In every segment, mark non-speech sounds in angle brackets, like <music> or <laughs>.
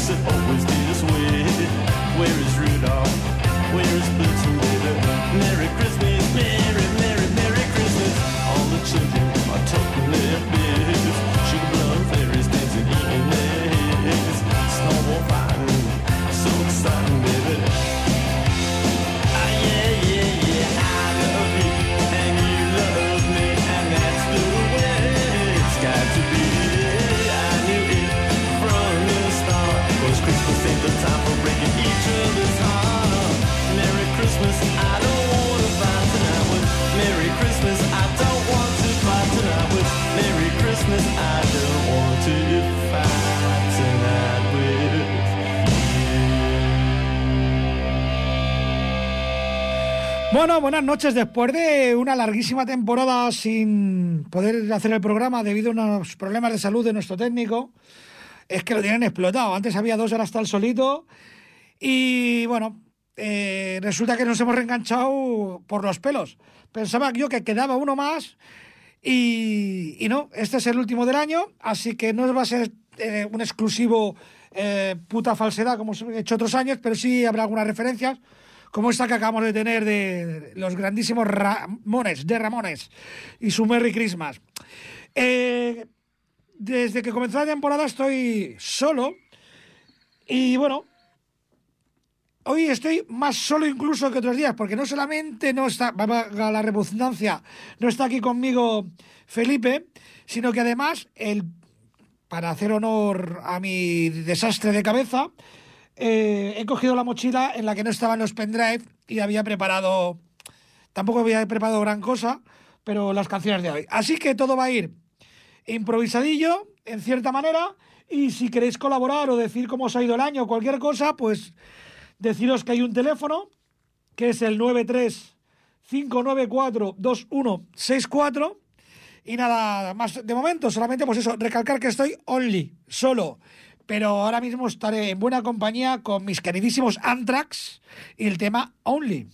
listen. Bueno, buenas noches. Después de una larguísima temporada sin poder hacer el programa debido a unos problemas de salud de nuestro técnico, es que lo tienen explotado. Antes había dos horas tal solito y bueno, eh, resulta que nos hemos reenganchado por los pelos. Pensaba yo que quedaba uno más y, y no, este es el último del año, así que no va a ser eh, un exclusivo eh, puta falsedad como he hecho otros años, pero sí habrá algunas referencias como esta que acabamos de tener de los grandísimos Ramones, de Ramones y su Merry Christmas. Eh, desde que comenzó la temporada estoy solo y bueno, hoy estoy más solo incluso que otros días porque no solamente no está, valga la redundancia, no está aquí conmigo Felipe, sino que además el para hacer honor a mi desastre de cabeza, eh, he cogido la mochila en la que no estaban los pendrive y había preparado, tampoco había preparado gran cosa, pero las canciones de hoy. Así que todo va a ir improvisadillo, en cierta manera, y si queréis colaborar o decir cómo os ha ido el año o cualquier cosa, pues deciros que hay un teléfono, que es el 93 594 2164 y nada más de momento, solamente pues eso, recalcar que estoy only, solo pero ahora mismo estaré en buena compañía con mis queridísimos Anthrax y el tema Only.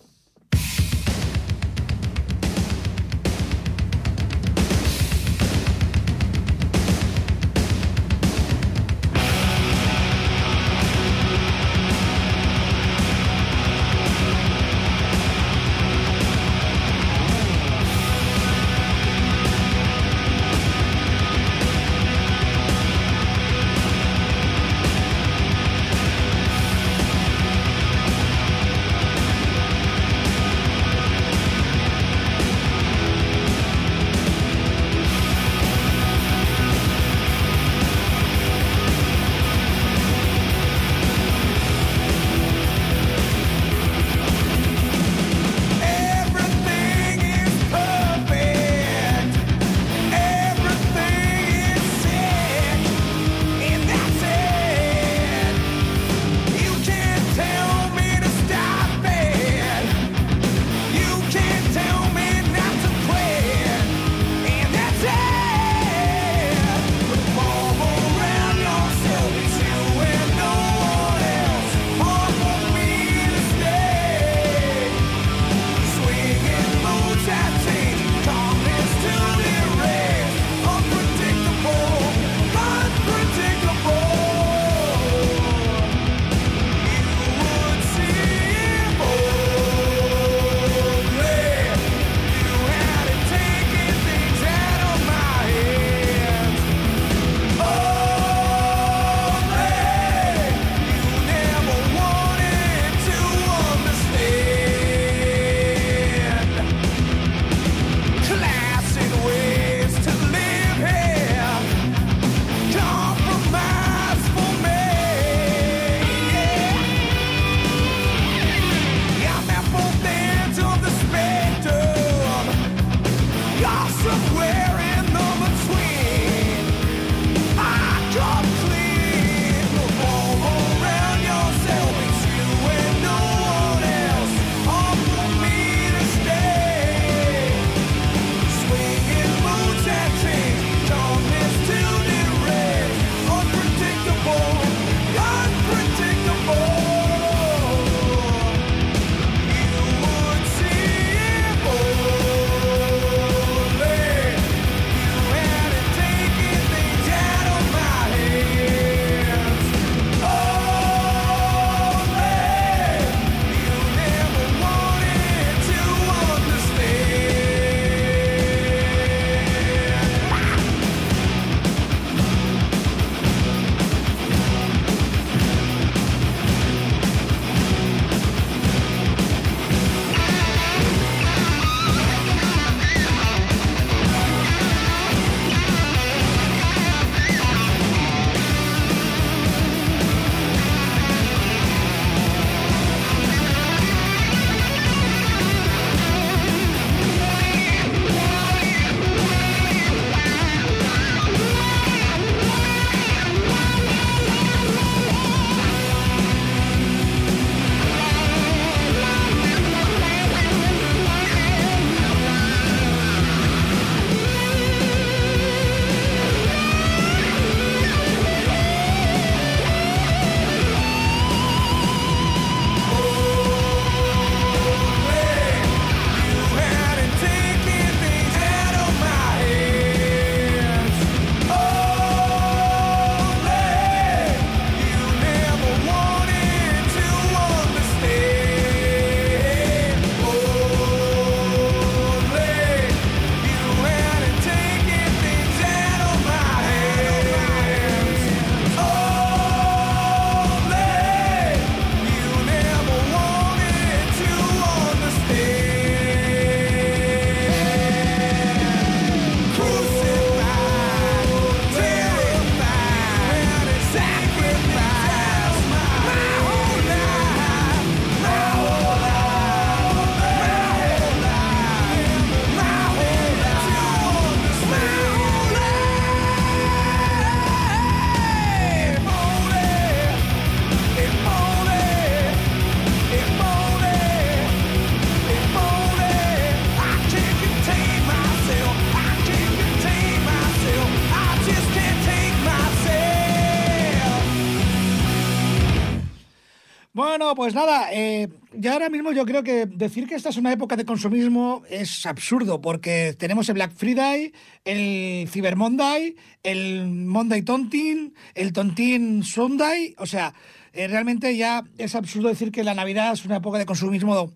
Ahora mismo yo creo que decir que esta es una época de consumismo es absurdo, porque tenemos el Black Friday, el Cyber Monday, el Monday Tontin, el Tontin Sunday, o sea, eh, realmente ya es absurdo decir que la Navidad es una época de consumismo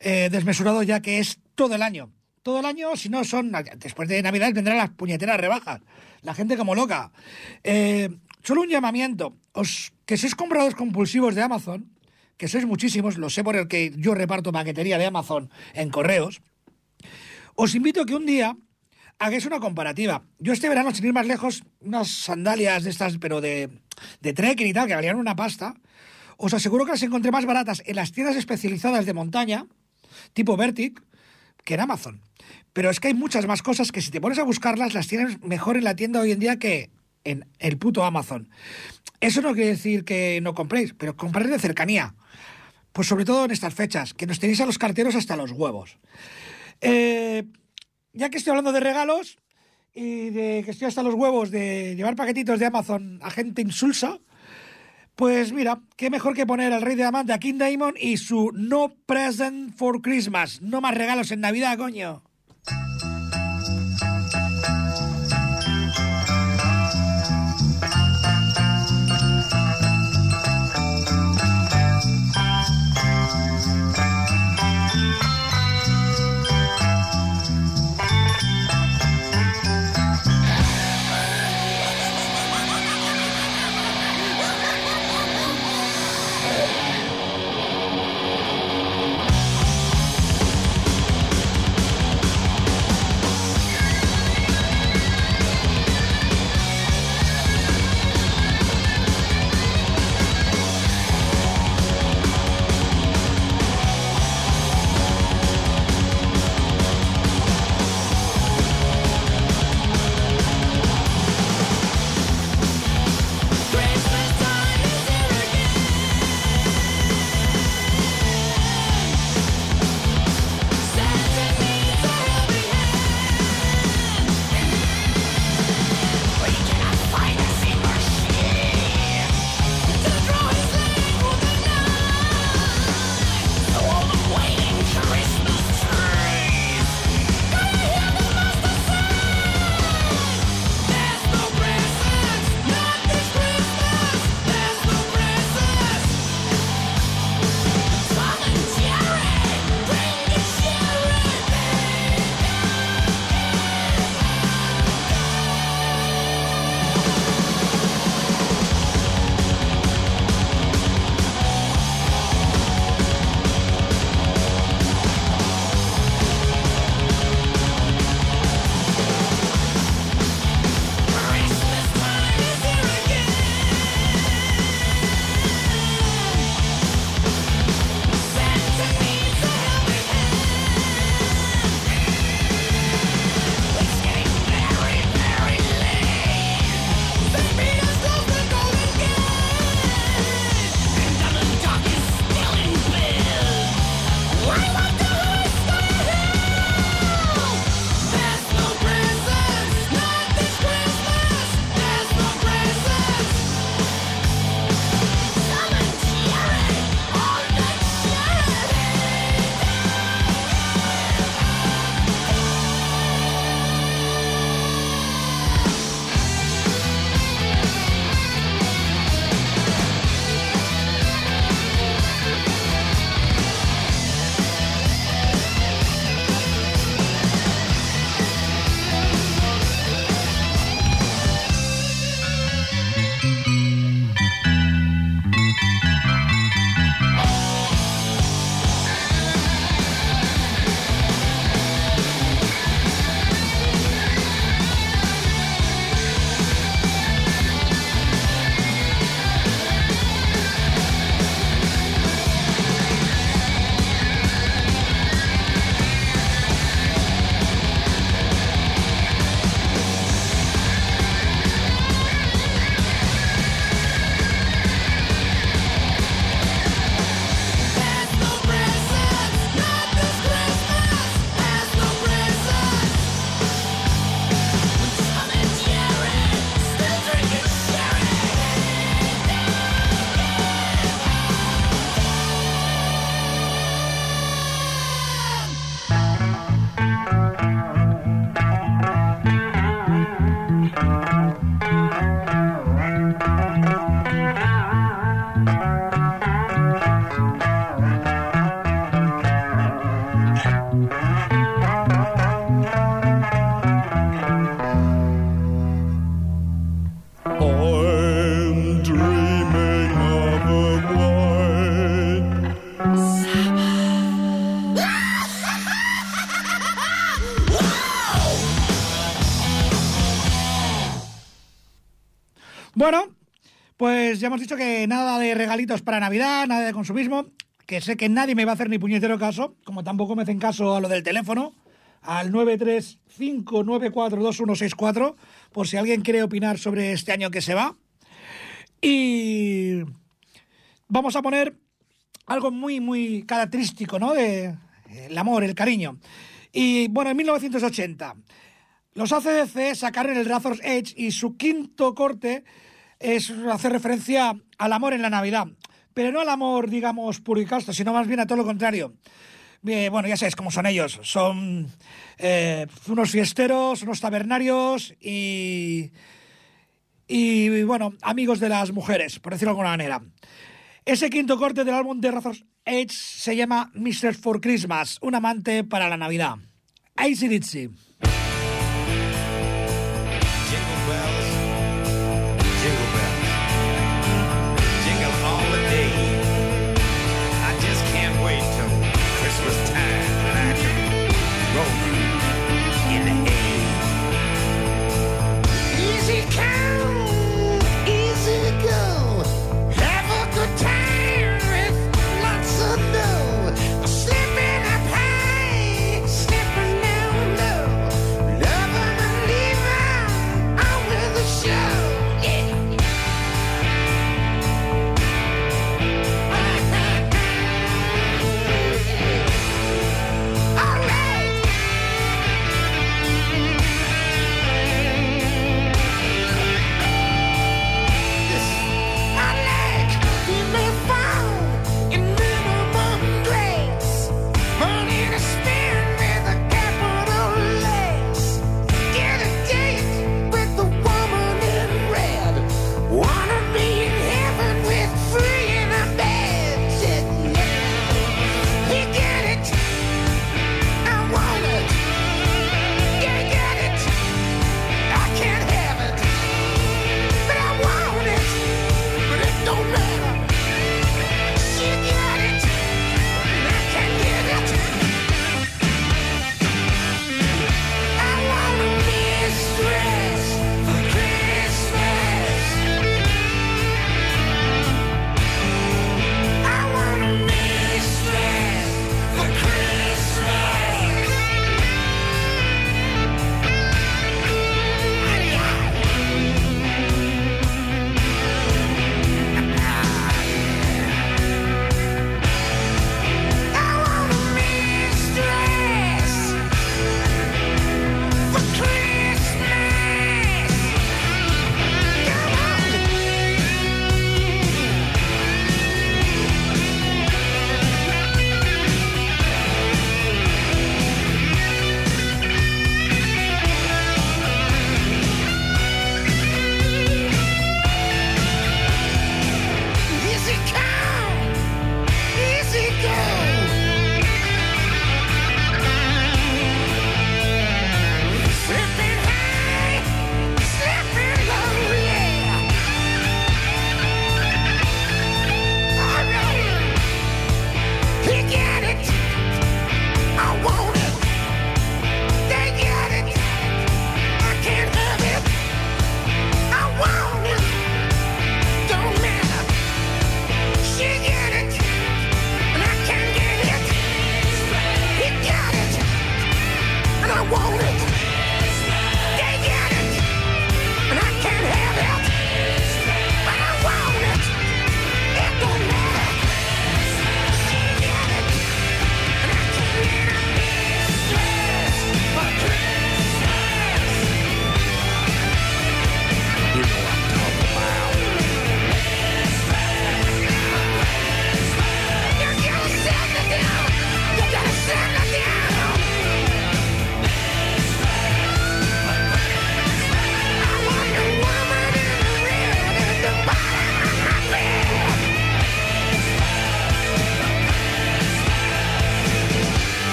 eh, desmesurado, ya que es todo el año. Todo el año, si no son. Después de Navidad vendrán las puñeteras rebajas. La gente como loca. Eh, solo un llamamiento. Os, que sois compradores compulsivos de Amazon, que sois muchísimos, lo sé por el que yo reparto paquetería de Amazon en correos. Os invito a que un día hagáis una comparativa. Yo este verano, sin ir más lejos, unas sandalias de estas, pero de, de trekking y tal, que valían una pasta. Os aseguro que las encontré más baratas en las tiendas especializadas de montaña, tipo Vertic, que en Amazon. Pero es que hay muchas más cosas que si te pones a buscarlas, las tienes mejor en la tienda hoy en día que en el puto Amazon. Eso no quiere decir que no compréis, pero compréis de cercanía. Pues sobre todo en estas fechas, que nos tenéis a los carteros hasta los huevos. Eh, ya que estoy hablando de regalos y de que estoy hasta los huevos de llevar paquetitos de Amazon a gente insulsa, pues mira, qué mejor que poner al rey de diamante a King Diamond y su No Present for Christmas. No más regalos en Navidad, coño. Hemos dicho que nada de regalitos para Navidad, nada de consumismo, que sé que nadie me va a hacer ni puñetero caso, como tampoco me hacen caso a lo del teléfono, al 935942164, por si alguien quiere opinar sobre este año que se va. Y vamos a poner algo muy, muy característico, ¿no? De eh, el amor, el cariño. Y bueno, en 1980, los ACDC sacaron el Razor's Edge y su quinto corte es hacer referencia al amor en la Navidad. Pero no al amor, digamos, puro y casto, sino más bien a todo lo contrario. Bien, bueno, ya sabéis cómo son ellos. Son eh, unos fiesteros, unos tabernarios y, y, bueno, amigos de las mujeres, por decirlo de alguna manera. Ese quinto corte del álbum de Razor's Edge se llama Mr. for Christmas, un amante para la Navidad. ACDC. Jingle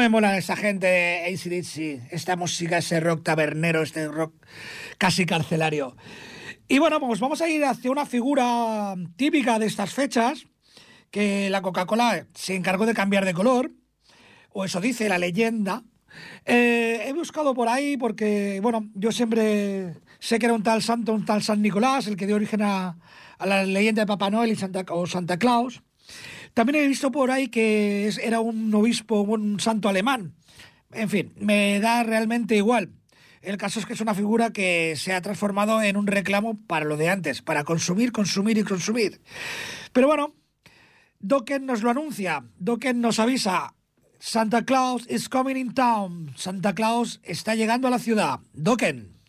me mola esa gente de ACDC? Esta música, ese rock tabernero, este rock casi carcelario. Y bueno, pues vamos a ir hacia una figura típica de estas fechas, que la Coca-Cola se encargó de cambiar de color, o eso dice la leyenda. Eh, he buscado por ahí porque, bueno, yo siempre sé que era un tal santo, un tal San Nicolás, el que dio origen a, a la leyenda de Papá Noel y Santa, o Santa Claus. También he visto por ahí que era un obispo, un santo alemán. En fin, me da realmente igual. El caso es que es una figura que se ha transformado en un reclamo para lo de antes, para consumir, consumir y consumir. Pero bueno, Dokken nos lo anuncia, Dokken nos avisa. Santa Claus is coming in town. Santa Claus está llegando a la ciudad. Dokken.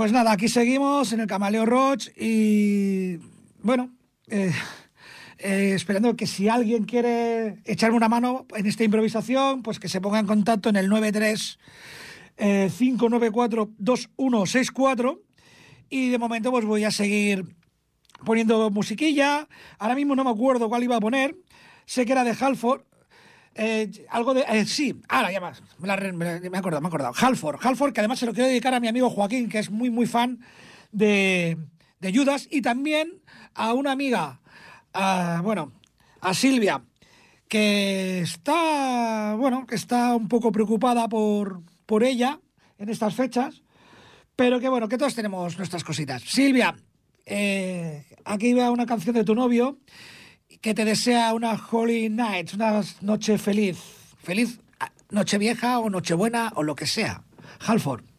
Pues nada, aquí seguimos en el Camaleo Roach y bueno, eh, eh, esperando que si alguien quiere echarme una mano en esta improvisación, pues que se ponga en contacto en el 93 eh, 594 2164 Y de momento pues voy a seguir poniendo musiquilla. Ahora mismo no me acuerdo cuál iba a poner. Sé que era de Halford. Eh, algo de. eh, sí, ahora ya. Me, me he acordado, me he acordado. Halford. Halford, que además se lo quiero dedicar a mi amigo Joaquín, que es muy, muy fan de, de Judas. Y también a una amiga, a, bueno, a Silvia, que está, bueno, que está un poco preocupada por, por ella en estas fechas. Pero que bueno, que todos tenemos nuestras cositas. Silvia, eh, aquí va una canción de tu novio que te desea una Holy Night, una noche feliz. Feliz noche vieja o noche buena o lo que sea. Halford.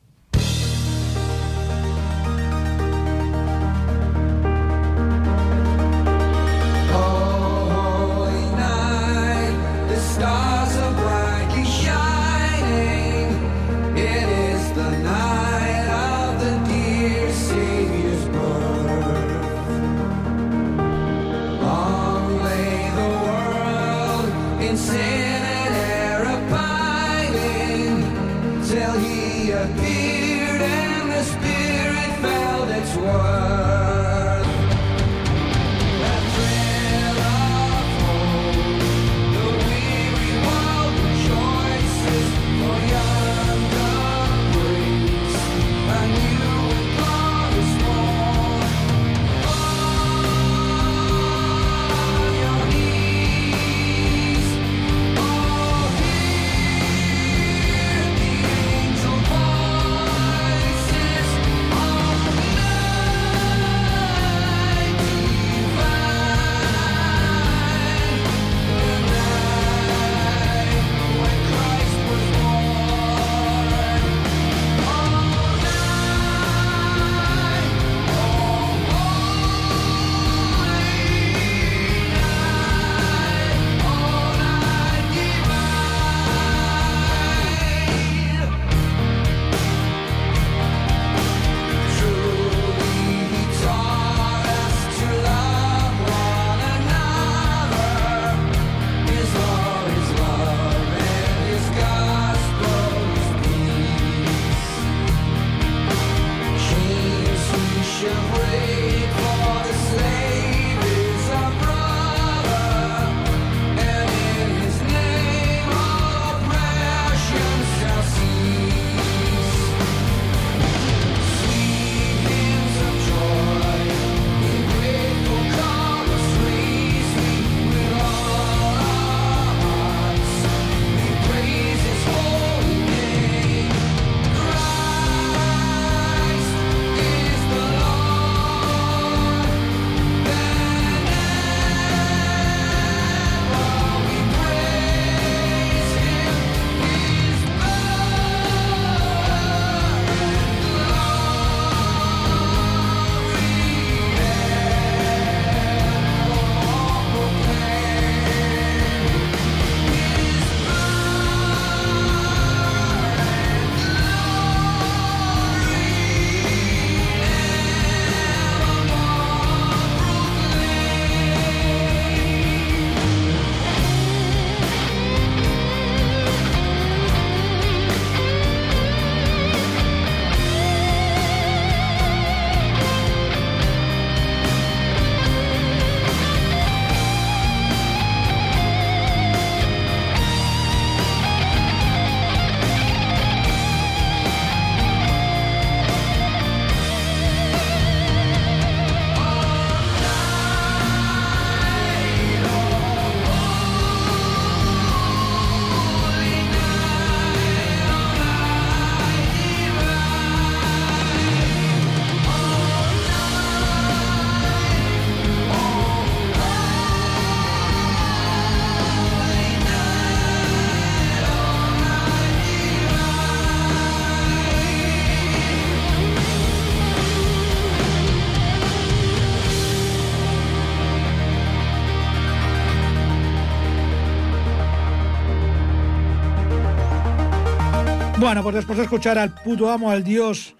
Bueno, pues después de escuchar al puto amo, al dios,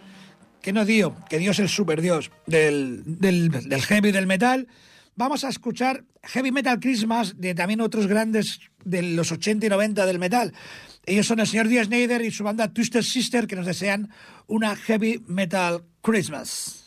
que no dio, que Dios es el super dios del, del, heavy del metal, vamos a escuchar Heavy Metal Christmas de también otros grandes de los 80 y 90 del metal. Ellos son el señor Díaz Schneider y su banda Twisted Sister que nos desean una Heavy Metal Christmas.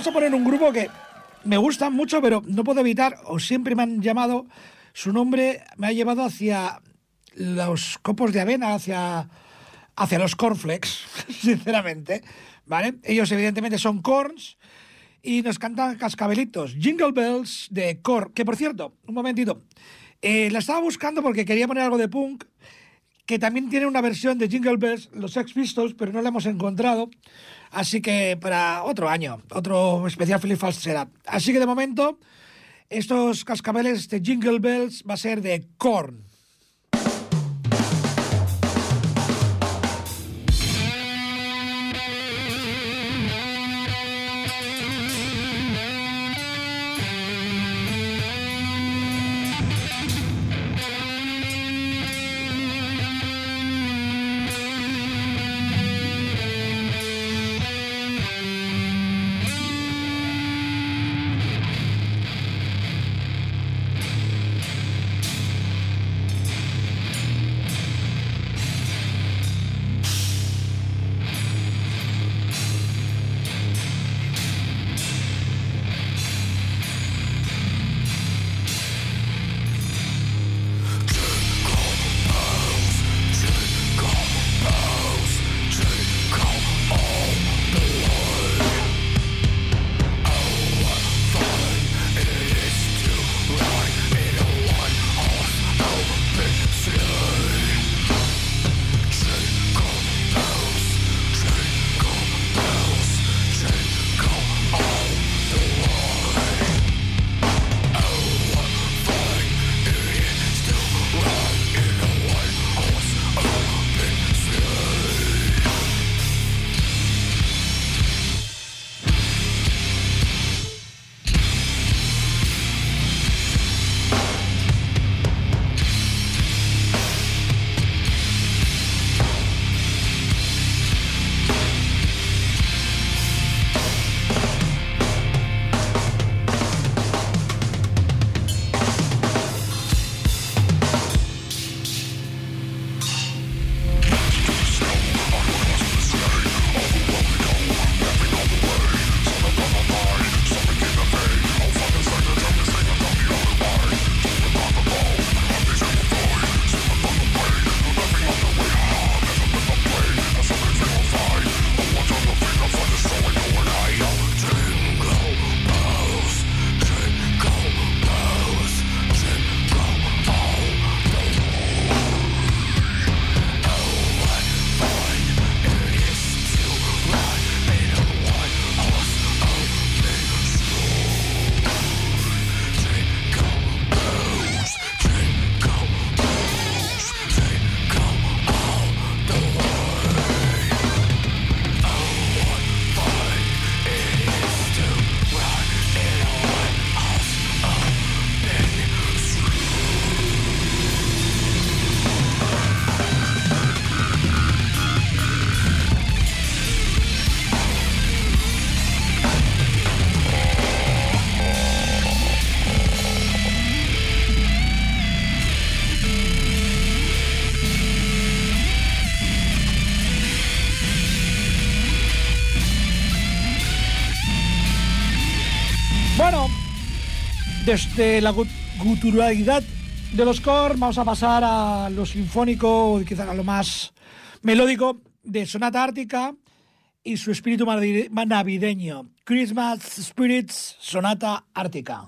Vamos a poner un grupo que me gusta mucho, pero no puedo evitar, o siempre me han llamado, su nombre me ha llevado hacia los copos de avena, hacia, hacia los cornflakes, <laughs> sinceramente. ¿Vale? Ellos evidentemente son corns y nos cantan cascabelitos, Jingle Bells de Cor, que por cierto, un momentito, eh, la estaba buscando porque quería poner algo de punk, que también tiene una versión de Jingle Bells, los Sex Pistols, pero no la hemos encontrado. Así que para otro año, otro especial Philip será. Así que de momento, estos cascabeles de Jingle Bells va a ser de Korn. Desde la gu- guturalidad de los core vamos a pasar a lo sinfónico, quizás a lo más melódico de Sonata Ártica y su espíritu navi- navideño. Christmas Spirits Sonata Ártica.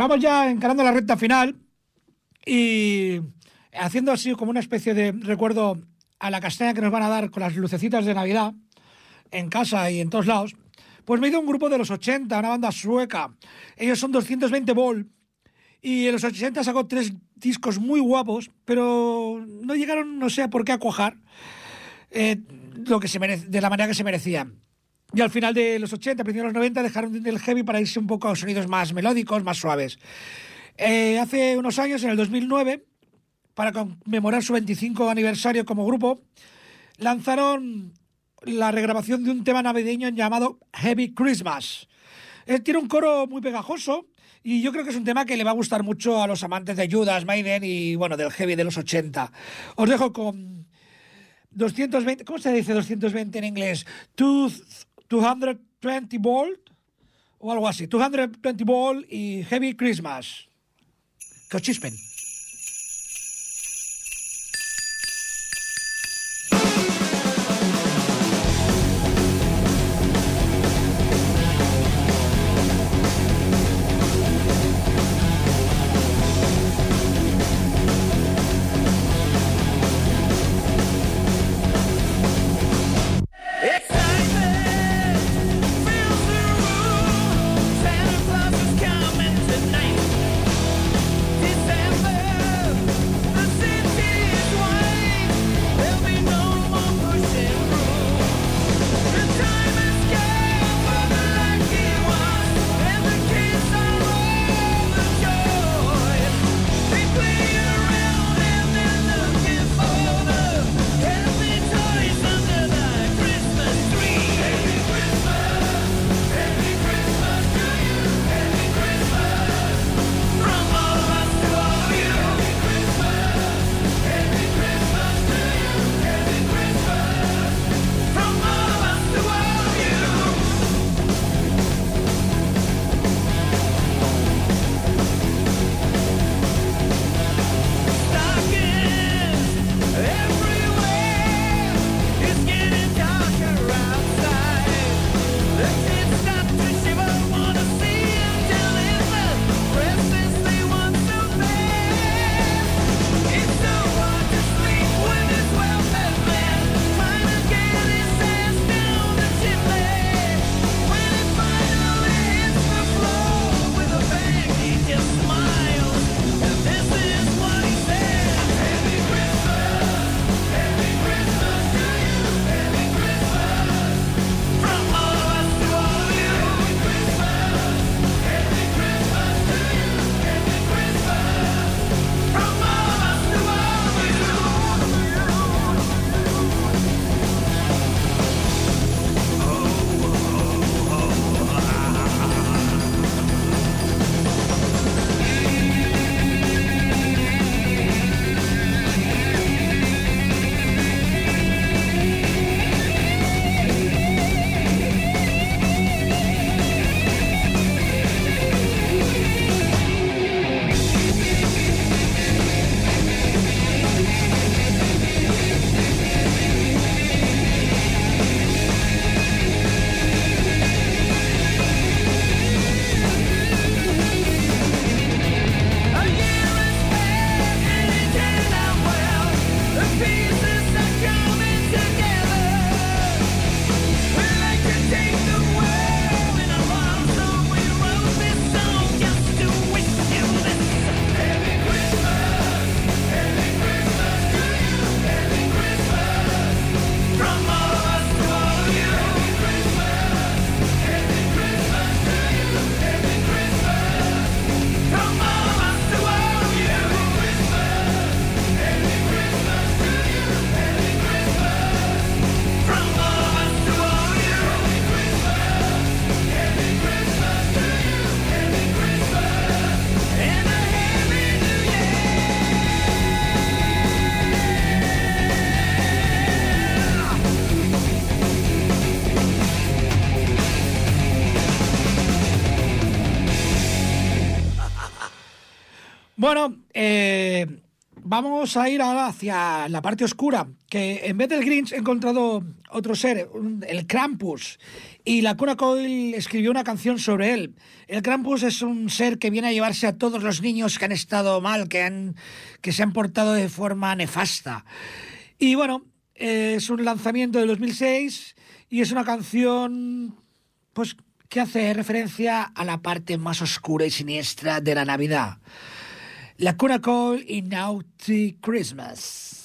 Vamos ya encarando la recta final y haciendo así como una especie de recuerdo a la castaña que nos van a dar con las lucecitas de Navidad en casa y en todos lados. Pues me a un grupo de los 80, una banda sueca. Ellos son 220 Volt y en los 80 sacó tres discos muy guapos, pero no llegaron, no sé por qué, a cuajar eh, lo que se merece, de la manera que se merecían. Y al final de los 80, principios de los 90, dejaron el heavy para irse un poco a sonidos más melódicos, más suaves. Eh, hace unos años, en el 2009, para conmemorar su 25 aniversario como grupo, lanzaron la regrabación de un tema navideño llamado Heavy Christmas. Eh, tiene un coro muy pegajoso y yo creo que es un tema que le va a gustar mucho a los amantes de Judas, Maiden y bueno, del heavy de los 80. Os dejo con 220, ¿cómo se dice 220 en inglés? Two- 220 volt o algo así. 220 volt y Heavy Christmas. Que os chispen. Bueno, eh, vamos a ir ahora hacia la parte oscura, que en vez del Grinch he encontrado otro ser, el Krampus, y la Cuna Coil escribió una canción sobre él. El Krampus es un ser que viene a llevarse a todos los niños que han estado mal, que, han, que se han portado de forma nefasta. Y bueno, eh, es un lanzamiento de 2006 y es una canción pues que hace referencia a la parte más oscura y siniestra de la Navidad. La Cuna Call y Naughty Christmas.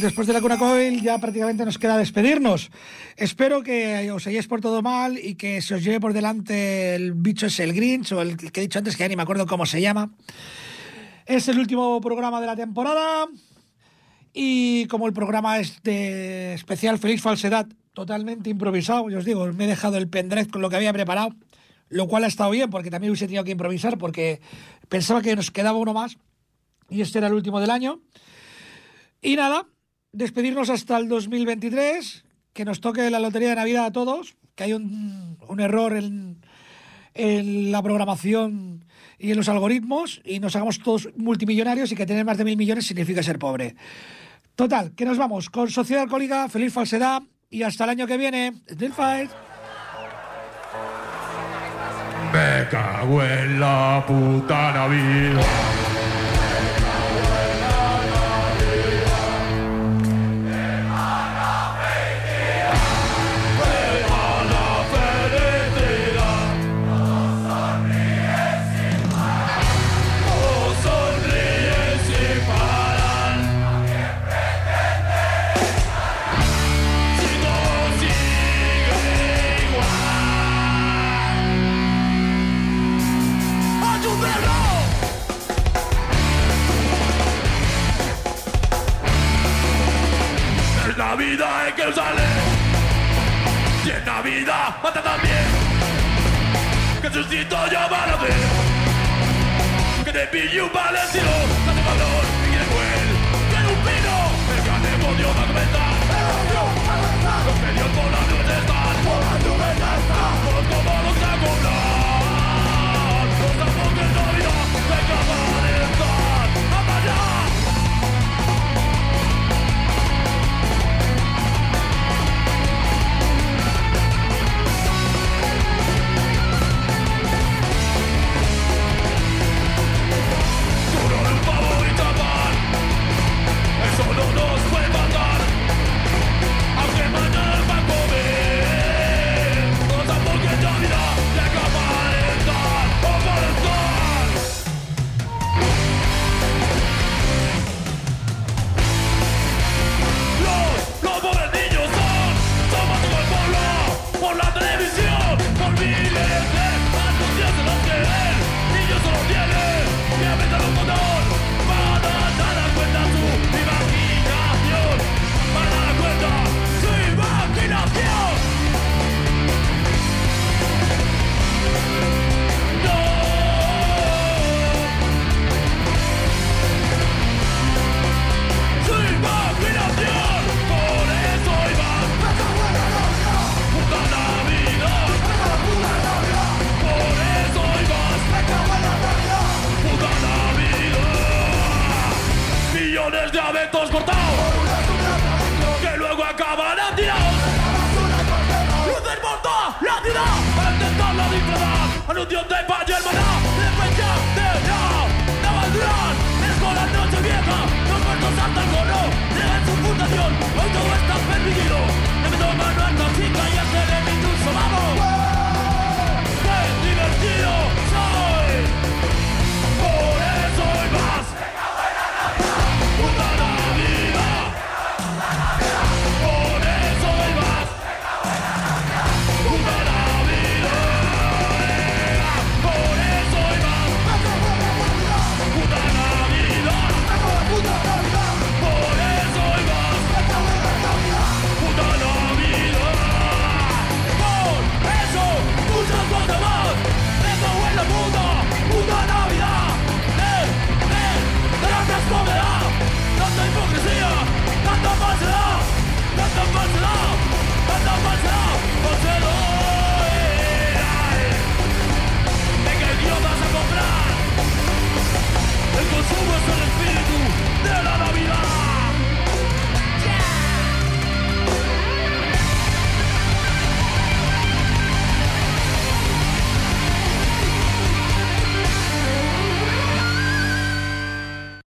Es, eh, después de la Cuna Coil ya prácticamente nos queda despedirnos. Espero que os hayáis por todo mal y que se os lleve por delante el bicho ese, el Grinch, o el que he dicho antes, que ya ni me acuerdo cómo se llama. Es el último programa de la temporada y como el programa es de especial Feliz Falsedad, totalmente improvisado, yo os digo, me he dejado el pendrive con lo que había preparado, lo cual ha estado bien porque también hubiese tenido que improvisar porque pensaba que nos quedaba uno más y este era el último del año. Y nada, despedirnos hasta el 2023, que nos toque la lotería de Navidad a todos, que hay un, un error en, en la programación y en los algoritmos y nos hagamos todos multimillonarios y que tener más de mil millones significa ser pobre. Total, que nos vamos con Sociedad Alcohólica, feliz falsedad y hasta el año que viene. Still fight. Me cago en la puta Navidad.